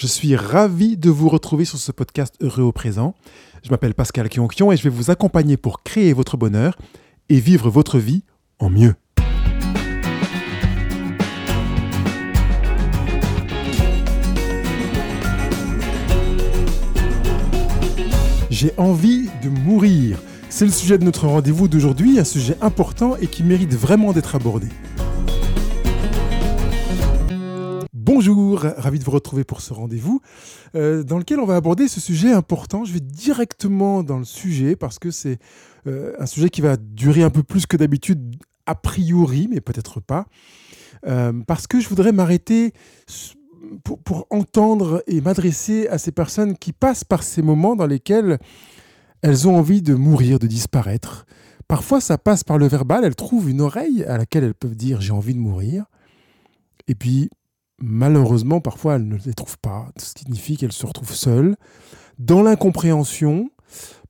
Je suis ravi de vous retrouver sur ce podcast Heureux au présent. Je m'appelle Pascal Kionkion et je vais vous accompagner pour créer votre bonheur et vivre votre vie en mieux. J'ai envie de mourir. C'est le sujet de notre rendez-vous d'aujourd'hui, un sujet important et qui mérite vraiment d'être abordé. Bonjour, ravi de vous retrouver pour ce rendez-vous euh, dans lequel on va aborder ce sujet important. Je vais directement dans le sujet parce que c'est euh, un sujet qui va durer un peu plus que d'habitude a priori, mais peut-être pas. Euh, parce que je voudrais m'arrêter pour, pour, entendre et m'adresser à ces personnes qui passent par ces moments dans lesquels elles ont envie de mourir, de disparaître. Parfois, ça passe par le verbal, elles trouvent une oreille à laquelle elles peuvent dire j'ai envie de mourir. Et puis, malheureusement, parfois, elles ne les trouvent pas, ce qui signifie qu'elles se retrouvent seules, dans l'incompréhension,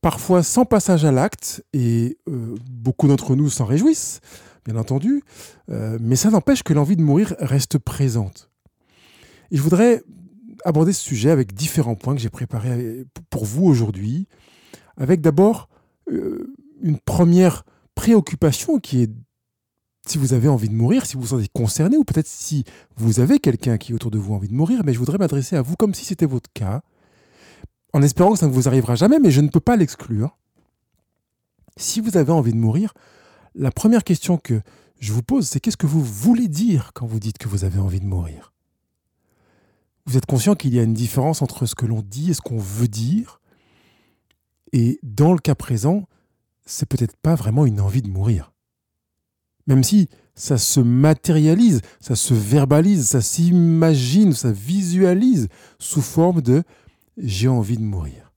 parfois sans passage à l'acte, et euh, beaucoup d'entre nous s'en réjouissent, bien entendu, euh, mais ça n'empêche que l'envie de mourir reste présente. Et je voudrais aborder ce sujet avec différents points que j'ai préparés pour vous aujourd'hui, avec d'abord euh, une première préoccupation qui est si vous avez envie de mourir, si vous vous sentez concerné, ou peut-être si vous avez quelqu'un qui est autour de vous envie de mourir, mais je voudrais m'adresser à vous comme si c'était votre cas, en espérant que ça ne vous arrivera jamais, mais je ne peux pas l'exclure. Si vous avez envie de mourir, la première question que je vous pose, c'est qu'est-ce que vous voulez dire quand vous dites que vous avez envie de mourir? Vous êtes conscient qu'il y a une différence entre ce que l'on dit et ce qu'on veut dire? Et dans le cas présent, c'est peut-être pas vraiment une envie de mourir. Même si ça se matérialise, ça se verbalise, ça s'imagine, ça visualise sous forme de j'ai envie de mourir.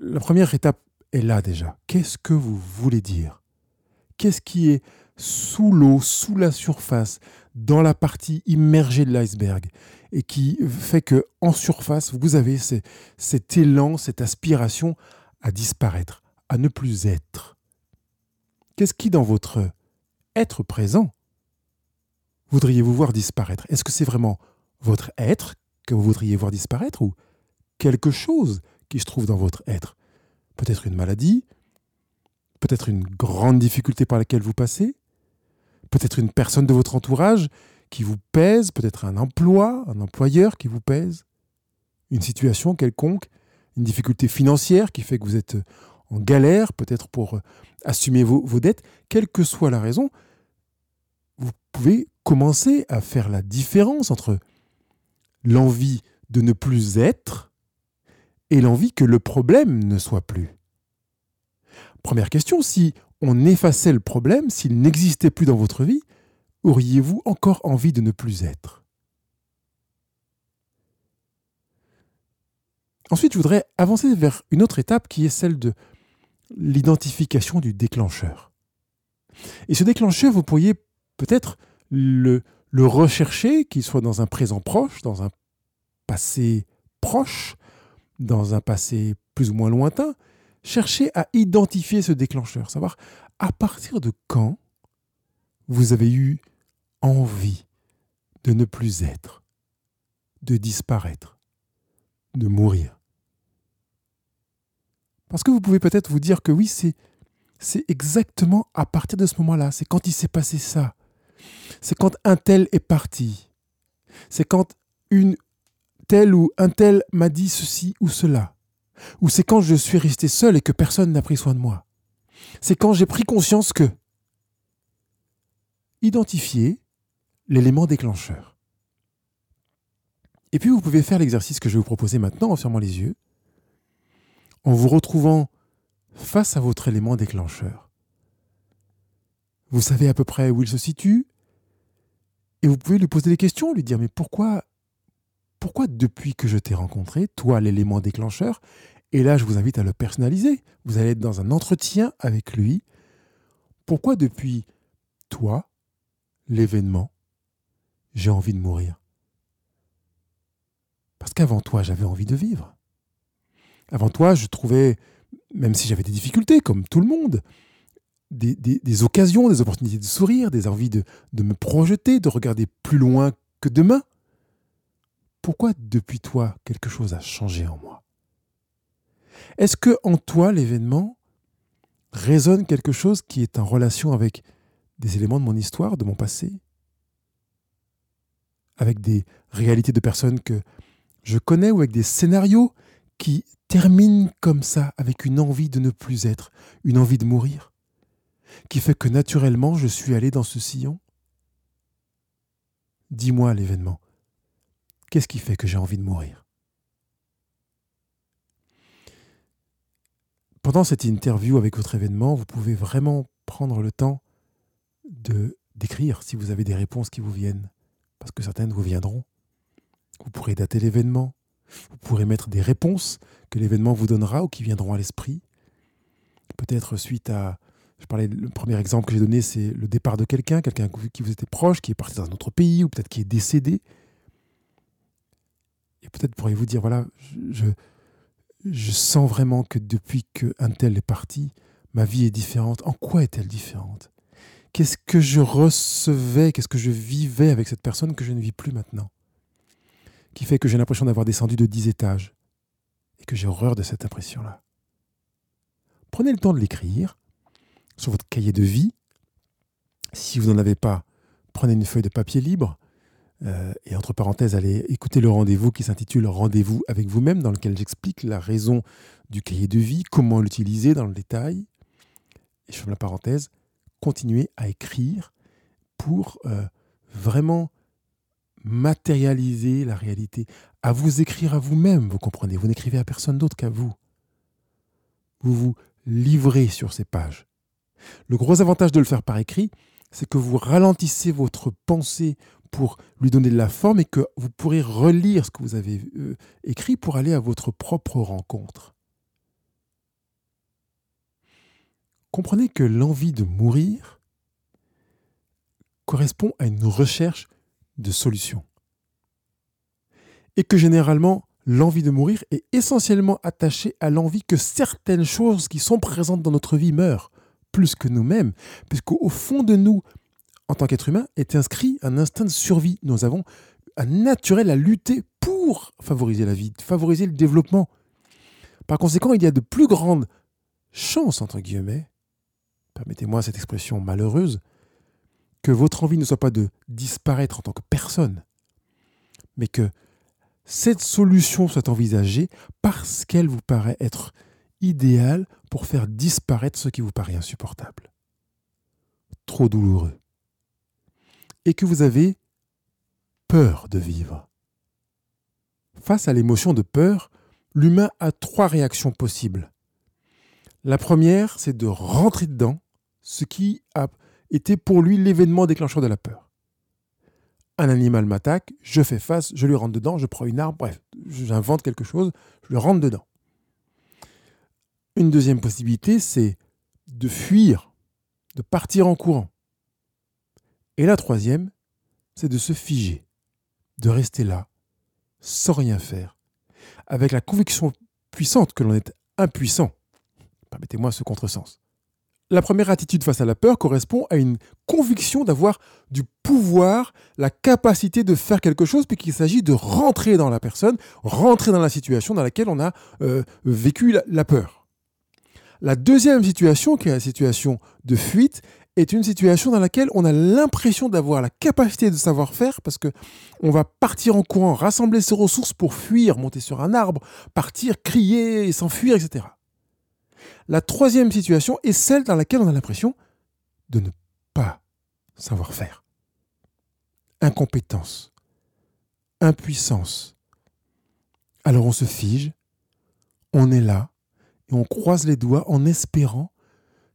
La première étape est là déjà. Qu'est-ce que vous voulez dire? Qu'est-ce qui est sous l'eau, sous la surface, dans la partie immergée de l'iceberg et qui fait que en surface, vous avez cet élan, cette aspiration à disparaître, à ne plus être? Qu'est-ce qui dans votre être présent, voudriez-vous voir disparaître? Est-ce que c'est vraiment votre être que vous voudriez voir disparaître ou quelque chose qui se trouve dans votre être? Peut-être une maladie Peut-être une grande difficulté par laquelle vous passez Peut-être une personne de votre entourage qui vous pèse Peut-être un emploi, un employeur qui vous pèse Une situation quelconque Une difficulté financière qui fait que vous êtes en galère, peut-être pour assumer vos, vos, dettes, quelle que soit la raison, vous pouvez commencer à faire la différence entre l'envie de ne plus être et l'envie que le problème ne soit plus. Première question, si on effaçait le problème, s'il n'existait plus dans votre vie, auriez-vous encore envie de ne plus être? Ensuite, je voudrais avancer vers une autre étape qui est celle de l'identification du déclencheur. Et ce déclencheur, vous pourriez peut-être le, le rechercher, qu'il soit dans un présent proche, dans un passé proche, dans un passé plus ou moins lointain, chercher à identifier ce déclencheur, savoir à partir de quand vous avez eu envie de ne plus être, de disparaître, de mourir. Parce que vous pouvez peut-être vous dire que oui, c'est, c'est exactement à partir de ce moment-là, c'est quand il s'est passé ça, c'est quand un tel est parti, c'est quand une telle ou un tel m'a dit ceci ou cela, ou c'est quand je suis resté seul et que personne n'a pris soin de moi. C'est quand j'ai pris conscience que identifier l'élément déclencheur. Et puis vous pouvez faire l'exercice que je vais vous proposer maintenant en fermant les yeux en vous retrouvant face à votre élément déclencheur. Vous savez à peu près où il se situe et vous pouvez lui poser des questions, lui dire mais pourquoi pourquoi depuis que je t'ai rencontré, toi l'élément déclencheur, et là je vous invite à le personnaliser, vous allez être dans un entretien avec lui, pourquoi depuis toi, l'événement, j'ai envie de mourir? Parce qu'avant toi j'avais envie de vivre. Avant toi, je trouvais, même si j'avais des difficultés, comme tout le monde, des, occasions, des opportunités de sourire, des envies de, de me projeter, de regarder plus loin que demain. pourquoi depuis toi quelque chose a changé en moi? Est-ce que en toi l'événement résonne quelque chose qui est en relation avec des éléments de mon histoire, de mon passé, avec des réalités de personnes que je connais ou avec des scénarios qui terminent comme ça avec une envie de ne plus être, une envie de mourir, qui fait que naturellement je suis allé dans ce sillon? Dis-moi l'événement. Qu'est-ce qui fait que j'ai envie de mourir? Pendant cette interview avec votre événement, vous pouvez vraiment prendre le temps de d'écrire si vous avez des réponses qui vous viennent, parce que certaines vous viendront. Vous pourrez dater l'événement, vous pourrez mettre des réponses que l'événement vous donnera ou qui viendront à l'esprit. Peut-être suite à, je parlais, le premier exemple que j'ai donné, c'est le départ de quelqu'un, quelqu'un qui vous était proche, qui est parti dans un autre pays ou peut-être qui est décédé. Et peut-être pourriez-vous dire, voilà, je, je sens vraiment que depuis qu'un tel est parti, ma vie est différente. En quoi est-elle différente? Qu'est-ce que je recevais, qu'est-ce que je vivais avec cette personne que je ne vis plus maintenant? Qui fait que j'ai l'impression d'avoir descendu de dix étages et que j'ai horreur de cette impression-là. Prenez le temps de l'écrire sur votre cahier de vie. Si vous n'en avez pas, prenez une feuille de papier libre, euh, et entre parenthèses, allez écouter le rendez-vous qui s'intitule Rendez-vous avec vous-même, dans lequel j'explique la raison du cahier de vie, comment l'utiliser dans le détail. Et je ferme la parenthèse, continuez à écrire pour euh, vraiment matérialiser la réalité, à vous écrire à vous-même, vous comprenez, vous n'écrivez à personne d'autre qu'à vous. Vous vous livrez sur ces pages. Le gros avantage de le faire par écrit, c'est que vous ralentissez votre pensée pour lui donner de la forme et que vous pourrez relire ce que vous avez euh, écrit pour aller à votre propre rencontre. Comprenez que l'envie de mourir correspond à une recherche de solutions. Et que généralement, l'envie de mourir est essentiellement attachée à l'envie que certaines choses qui sont présentes dans notre vie meurent, plus que nous-mêmes, puisqu'au fond de nous, en tant qu'être humain, est inscrit un instinct de survie. Nous avons un naturel à lutter pour favoriser la vie, favoriser le développement. Par conséquent, il y a de plus grandes chances, entre guillemets, permettez-moi cette expression malheureuse, que votre envie ne soit pas de disparaître en tant que personne, mais que cette solution soit envisagée parce qu'elle vous paraît être idéale pour faire disparaître ce qui vous paraît insupportable. Trop douloureux et que vous avez peur de vivre. Face à l'émotion de peur, l'humain a trois réactions possibles. La première, c'est de rentrer dedans, ce qui a été pour lui l'événement déclencheur de la peur. Un animal m'attaque, je fais face, je lui rentre dedans, je prends une arme, bref, j'invente quelque chose, je le rentre dedans. Une deuxième possibilité, c'est de fuir, de partir en courant. Et la troisième, c'est de se figer, de rester là, sans rien faire, avec la conviction puissante que l'on est impuissant. Permettez-moi ce contresens. La première attitude face à la peur correspond à une conviction d'avoir du pouvoir, la capacité de faire quelque chose, puis qu'il s'agit de rentrer dans la personne, rentrer dans la situation dans laquelle on a euh, vécu la peur. La deuxième situation, qui est la situation de fuite, est une situation dans laquelle on a l'impression d'avoir la capacité de savoir faire parce que on va partir en courant, rassembler ses ressources pour fuir, monter sur un arbre, partir, crier, s'enfuir, etc. La troisième situation est celle dans laquelle on a l'impression de ne pas savoir faire. Incompétence, impuissance. Alors on se fige, on est là et on croise les doigts en espérant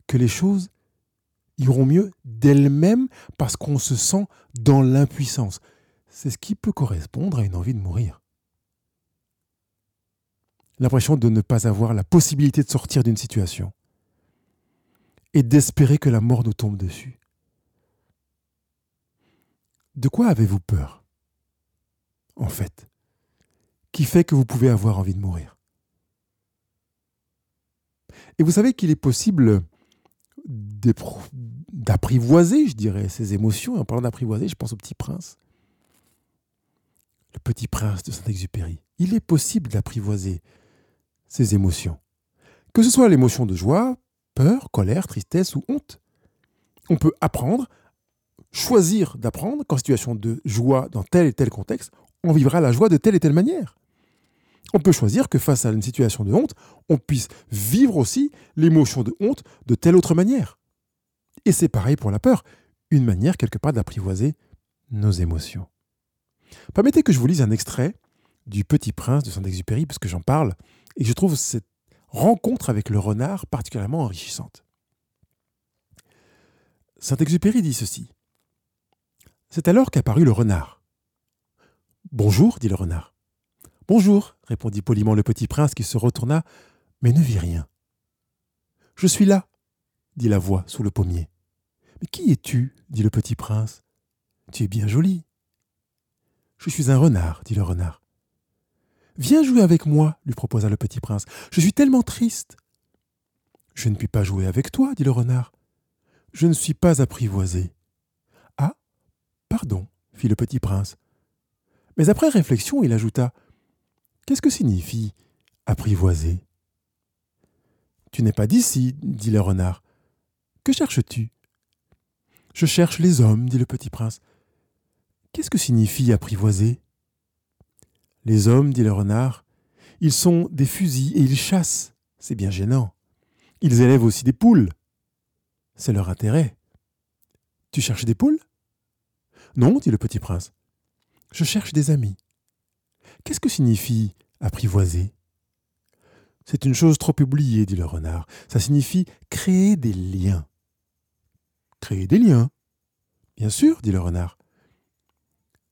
que les choses iront mieux d'elles-mêmes parce qu'on se sent dans l'impuissance. C'est ce qui peut correspondre à une envie de mourir. L'impression de ne pas avoir la possibilité de sortir d'une situation et d'espérer que la mort nous tombe dessus. De quoi avez-vous peur En fait, qui fait que vous pouvez avoir envie de mourir? Et vous savez qu'il est possible d'apprivoiser, je dirais, ses émotions. En parlant d'apprivoiser, je pense au petit prince. le petit prince de Saint-Exupéry. Il est possible d'apprivoiser ses émotions. Que ce soit l'émotion de joie, peur, colère, tristesse ou honte. On peut apprendre, choisir d'apprendre qu'en situation de joie dans tel et tel contexte, on vivra la joie de telle et telle manière. On peut choisir que face à une situation de honte, on puisse vivre aussi l'émotion de honte de telle autre manière. Et c'est pareil pour la peur, une manière quelque part d'apprivoiser nos émotions. Permettez que je vous lise un extrait du Petit Prince de Saint-Exupéry, parce que j'en parle, et je trouve cette rencontre avec le renard particulièrement enrichissante. Saint-Exupéry dit ceci. C'est alors qu'apparut le renard. Bonjour, dit le renard. Bonjour, répondit poliment le petit prince qui se retourna, mais ne vit rien. Je suis là, dit la voix sous le pommier. Mais qui es-tu dit le petit prince? Tu es bien joli. Je suis un renard, dit le renard. Viens jouer avec moi, lui proposa le petit prince. Je suis tellement triste. Je ne puis pas jouer avec toi, dit le renard. Je ne suis pas apprivoisé. Ah, pardon, fit le petit prince. Mais après réflexion, il ajouta Qu'est-ce que signifie apprivoiser Tu n'es pas d'ici, dit le renard. Que cherches-tu? Je cherche les hommes, dit le petit prince. Qu'est-ce que signifie apprivoiser Les hommes, dit le renard, ils sont des fusils et ils chassent. C'est bien gênant. Ils élèvent aussi des poules. C'est leur intérêt. Tu cherches des poules? Non, dit le petit prince. Je cherche des amis. Qu'est-ce que signifie apprivoiser? C'est une chose trop oubliée, dit le renard. Ça signifie créer des liens. Créer des liens Bien sûr, dit le renard.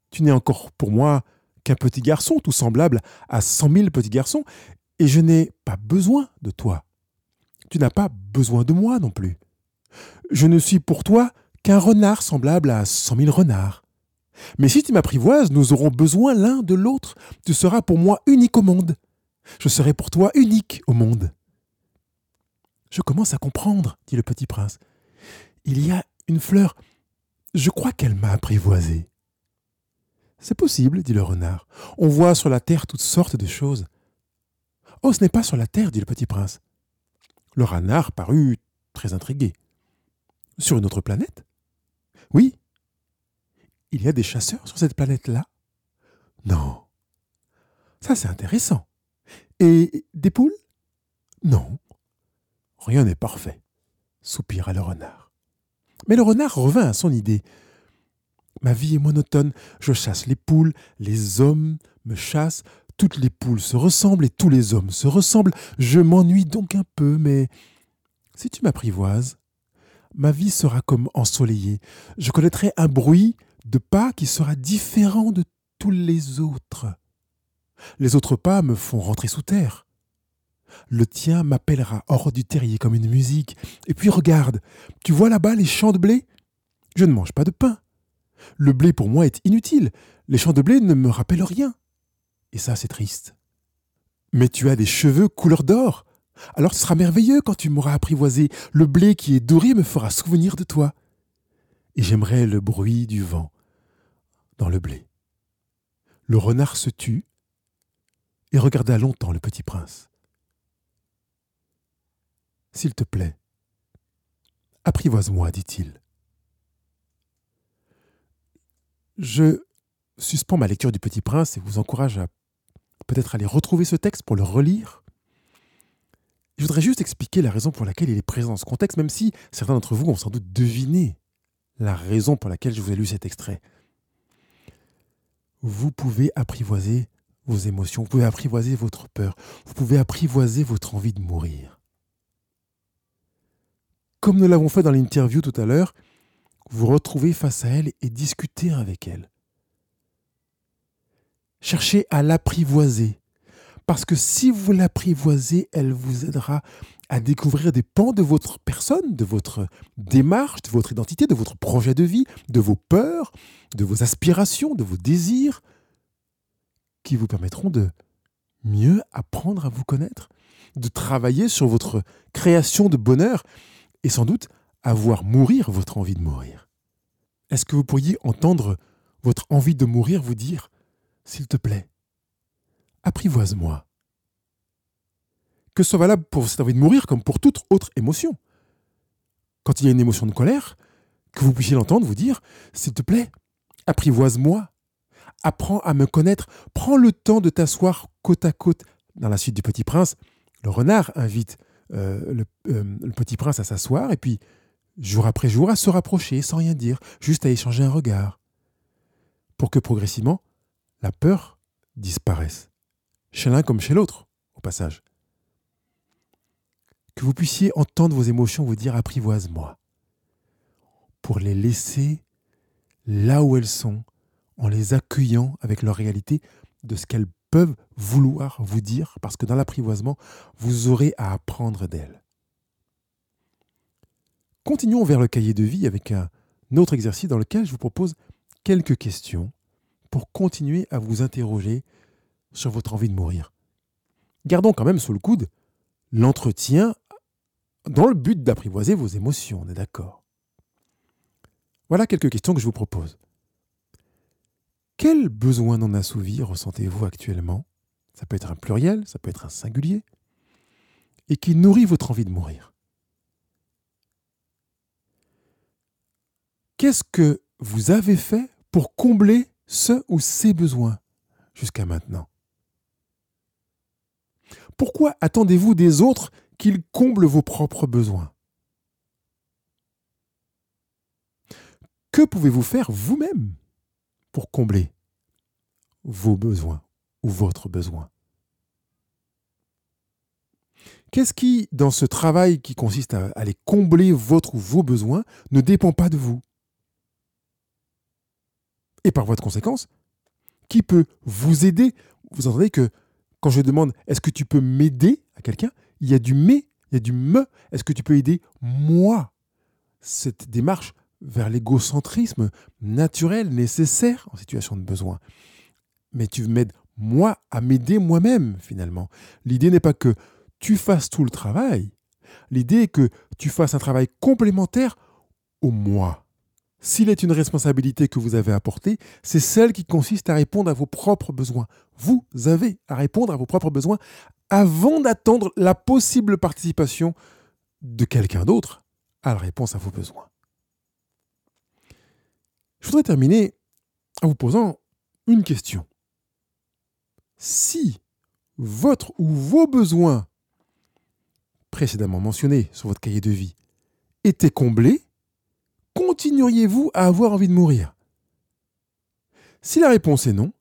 Tu n'es encore pour moi qu'un petit garçon, tout semblable à cent mille petits garçons, et je n'ai pas besoin de toi. Tu n'as pas besoin de moi non plus. Je ne suis pour toi qu'un renard semblable à cent mille renards. Mais si tu m'apprivoises, nous aurons besoin l'un de l'autre. Tu seras pour moi unique au monde. Je serai pour toi unique au monde. Je commence à comprendre, dit le petit prince. Il y a une fleur. Je crois qu'elle m'a apprivoisé. C'est possible, dit le renard. On voit sur la terre toutes sortes de choses. Oh, ce n'est pas sur la terre, dit le petit prince. Le renard parut très intrigué. Sur une autre planète? Oui, il y a des chasseurs sur cette planète-là? Non. Ça, c'est intéressant. Et des poules? Non. Rien n'est parfait, soupira le renard. Mais le renard revint à son idée. Ma vie est monotone, je chasse les poules, les hommes me chassent, toutes les poules se ressemblent et tous les hommes se ressemblent, je m'ennuie donc un peu, mais si tu m'apprivoises, ma vie sera comme ensoleillée, je connaîtrai un bruit de pas qui sera différent de tous les autres. Les autres pas me font rentrer sous terre. Le tien m'appellera hors du terrier comme une musique. Et puis regarde, tu vois là-bas les champs de blé? Je ne mange pas de pain. Le blé pour moi est inutile. Les champs de blé ne me rappellent rien. Et ça, c'est triste. Mais tu as des cheveux couleur d'or. Alors ce sera merveilleux quand tu m'auras apprivoisé. Le blé qui est doré me fera souvenir de toi. Et j'aimerais le bruit du vent dans le blé. Le renard se tut et regarda longtemps le petit prince. S'il te plaît, apprivoise-moi, dit-il. Je suspends ma lecture du Petit Prince et vous encourage à peut-être aller retrouver ce texte pour le relire. Je voudrais juste expliquer la raison pour laquelle il est présent dans ce contexte, même si certains d'entre vous ont sans doute deviné la raison pour laquelle je vous ai lu cet extrait vous pouvez apprivoiser vos émotions, vous pouvez apprivoiser votre peur, vous pouvez apprivoiser votre envie de mourir. Comme nous l'avons fait dans l'interview tout à l'heure, vous retrouvez face à elle et discutez avec elle. Cherchez à l'apprivoiser, parce que si vous l'apprivoisez, elle vous aidera à découvrir des pans de votre personne, de votre démarche, de votre identité, de votre projet de vie, de vos peurs, de vos aspirations, de vos désirs, qui vous permettront de mieux apprendre à vous connaître, de travailler sur votre création de bonheur et sans doute à voir mourir votre envie de mourir. Est-ce que vous pourriez entendre votre envie de mourir vous dire ⁇ s'il te plaît, apprivoise-moi. Que ce soit valable pour cette envie de mourir comme pour toute autre émotion. Quand il y a une émotion de colère, que vous puissiez l'entendre vous dire, s'il te plaît, apprivoise-moi. Apprends à me connaître. Prends le temps de t'asseoir côte à côte. Dans la suite du Petit Prince, le renard invite euh, euh, le Petit Prince à s'asseoir et puis, jour après jour, à se rapprocher sans rien dire, juste à échanger un regard. Pour que progressivement, la peur disparaisse. Chez l'un comme chez l'autre, au passage. Que vous puissiez entendre vos émotions vous dire apprivoise-moi. Pour les laisser là où elles sont, en les accueillant avec leur réalité de ce qu'elles peuvent vouloir vous dire, parce que dans l'apprivoisement, vous aurez à apprendre d'elles. Continuons vers le cahier de vie avec un autre exercice dans lequel je vous propose quelques questions pour continuer à vous interroger sur votre envie de mourir. Gardons quand même sous le coude l'entretien dans le but d'apprivoiser vos émotions, on est d'accord? Voilà quelques questions que je vous propose. Quel besoin non assouvi ressentez-vous actuellement? Ça peut être un pluriel, ça peut être un singulier, et qui nourrit votre envie de mourir? Qu'est-ce que vous avez fait pour combler ce ou ces besoins jusqu'à maintenant? Pourquoi attendez-vous des autres qu'ils comblent vos propres besoins? Que pouvez-vous faire vous-même pour combler vos besoins ou votre besoin? Qu'est-ce qui, dans ce travail qui consiste à aller combler votre ou vos besoins, ne dépend pas de vous? Et par voie de conséquence, qui peut vous aider? Vous entendez que quand je demande est-ce que tu peux m'aider à quelqu'un, il y a du mais, il y a du me. Est-ce que tu peux aider moi? Cette démarche vers l'égocentrisme naturel, nécessaire en situation de besoin. Mais tu m'aides moi à m'aider moi-même finalement. L'idée n'est pas que tu fasses tout le travail. L'idée est que tu fasses un travail complémentaire au moi. S'il est une responsabilité que vous avez à porter, c'est celle qui consiste à répondre à vos propres besoins. Vous avez à répondre à vos propres besoins avant d'attendre la possible participation de quelqu'un d'autre à la réponse à vos besoins. Je voudrais terminer en vous posant une question. Si votre ou vos besoins précédemment mentionnés sur votre cahier de vie étaient comblés, continueriez-vous à avoir envie de mourir? Si la réponse est non,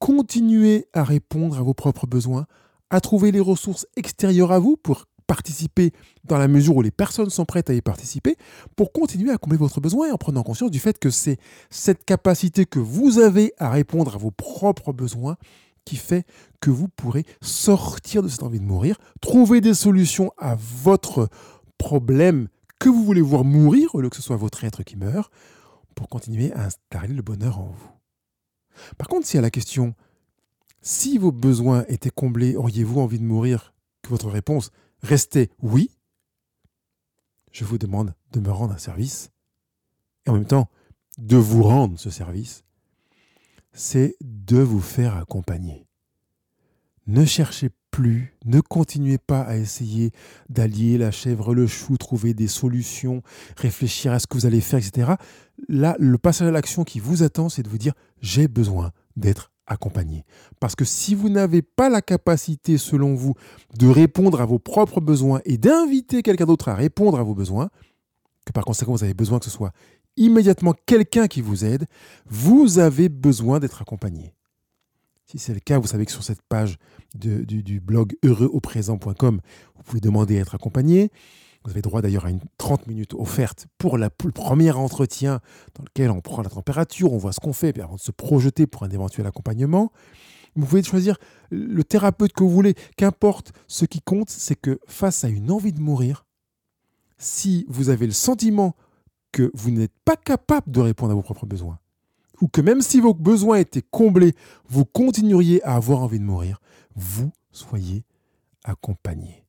continuez à répondre à vos propres besoins, à trouver les ressources extérieures à vous pour participer dans la mesure où les personnes sont prêtes à y participer pour continuer à combler votre besoin en prenant conscience du fait que c'est cette capacité que vous avez à répondre à vos propres besoins qui fait que vous pourrez sortir de cette envie de mourir, trouver des solutions à votre problème que vous voulez voir mourir au lieu que ce soit votre être qui meurt pour continuer à installer le bonheur en vous. Par contre, si à la question si vos besoins étaient comblés, auriez-vous envie de mourir? Que votre réponse restez oui, je vous demande de me rendre un service et en même temps de vous rendre ce service, c'est de vous faire accompagner. Ne cherchez plus, ne continuez pas à essayer d'allier la chèvre, le chou, trouver des solutions, réfléchir à ce que vous allez faire, etc. Là, le passage à l'action qui vous attend, c'est de vous dire j'ai besoin d'être accompagner. Parce que si vous n'avez pas la capacité, selon vous, de répondre à vos propres besoins et d'inviter quelqu'un d'autre à répondre à vos besoins, que par conséquent vous avez besoin que ce soit immédiatement quelqu'un qui vous aide, vous avez besoin d'être accompagné. Si c'est le cas, vous savez que sur cette page du, blog heureuxauprésent.com, vous pouvez demander à être accompagné. Vous avez droit d'ailleurs à une 30 minutes offerte pour, le premier entretien dans lequel on prend la température, on voit ce qu'on fait, avant de se projeter pour un éventuel accompagnement. Vous pouvez choisir le thérapeute que vous voulez, qu'importe. Ce qui compte, c'est que face à une envie de mourir, si vous avez le sentiment que vous n'êtes pas capable de répondre à vos propres besoins, ou que même si vos besoins étaient comblés, vous continueriez à avoir envie de mourir, vous soyez accompagné.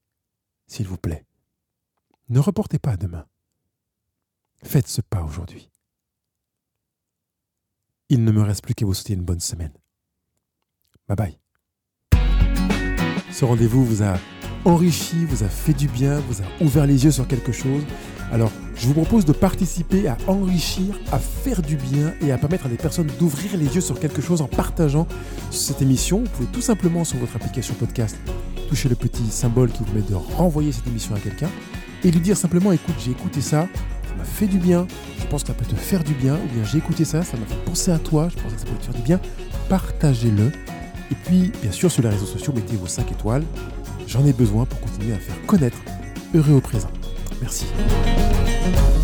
S'il vous plaît. Ne reportez pas à demain. Faites ce pas aujourd'hui. Il ne me reste plus qu'à vous souhaiter une bonne semaine. Bye bye. Ce rendez-vous vous a enrichi, vous a fait du bien, vous a ouvert les yeux sur quelque chose. Alors, je vous propose de participer à enrichir, à faire du bien et à permettre à des personnes d'ouvrir les yeux sur quelque chose en partageant cette émission. Vous pouvez tout simplement sur votre application podcast toucher le petit symbole qui vous permet de renvoyer cette émission à quelqu'un et lui dire simplement écoute, j'ai écouté ça, ça m'a fait du bien, je pense que ça peut te faire du bien, ou bien j'ai écouté ça, ça m'a fait penser à toi, je pense que ça peut te faire du bien. Partagez-le. Et puis, bien sûr, sur les réseaux sociaux, mettez vos 5 étoiles. J'en ai besoin pour continuer à faire connaître Heureux au présent. Merci. thank you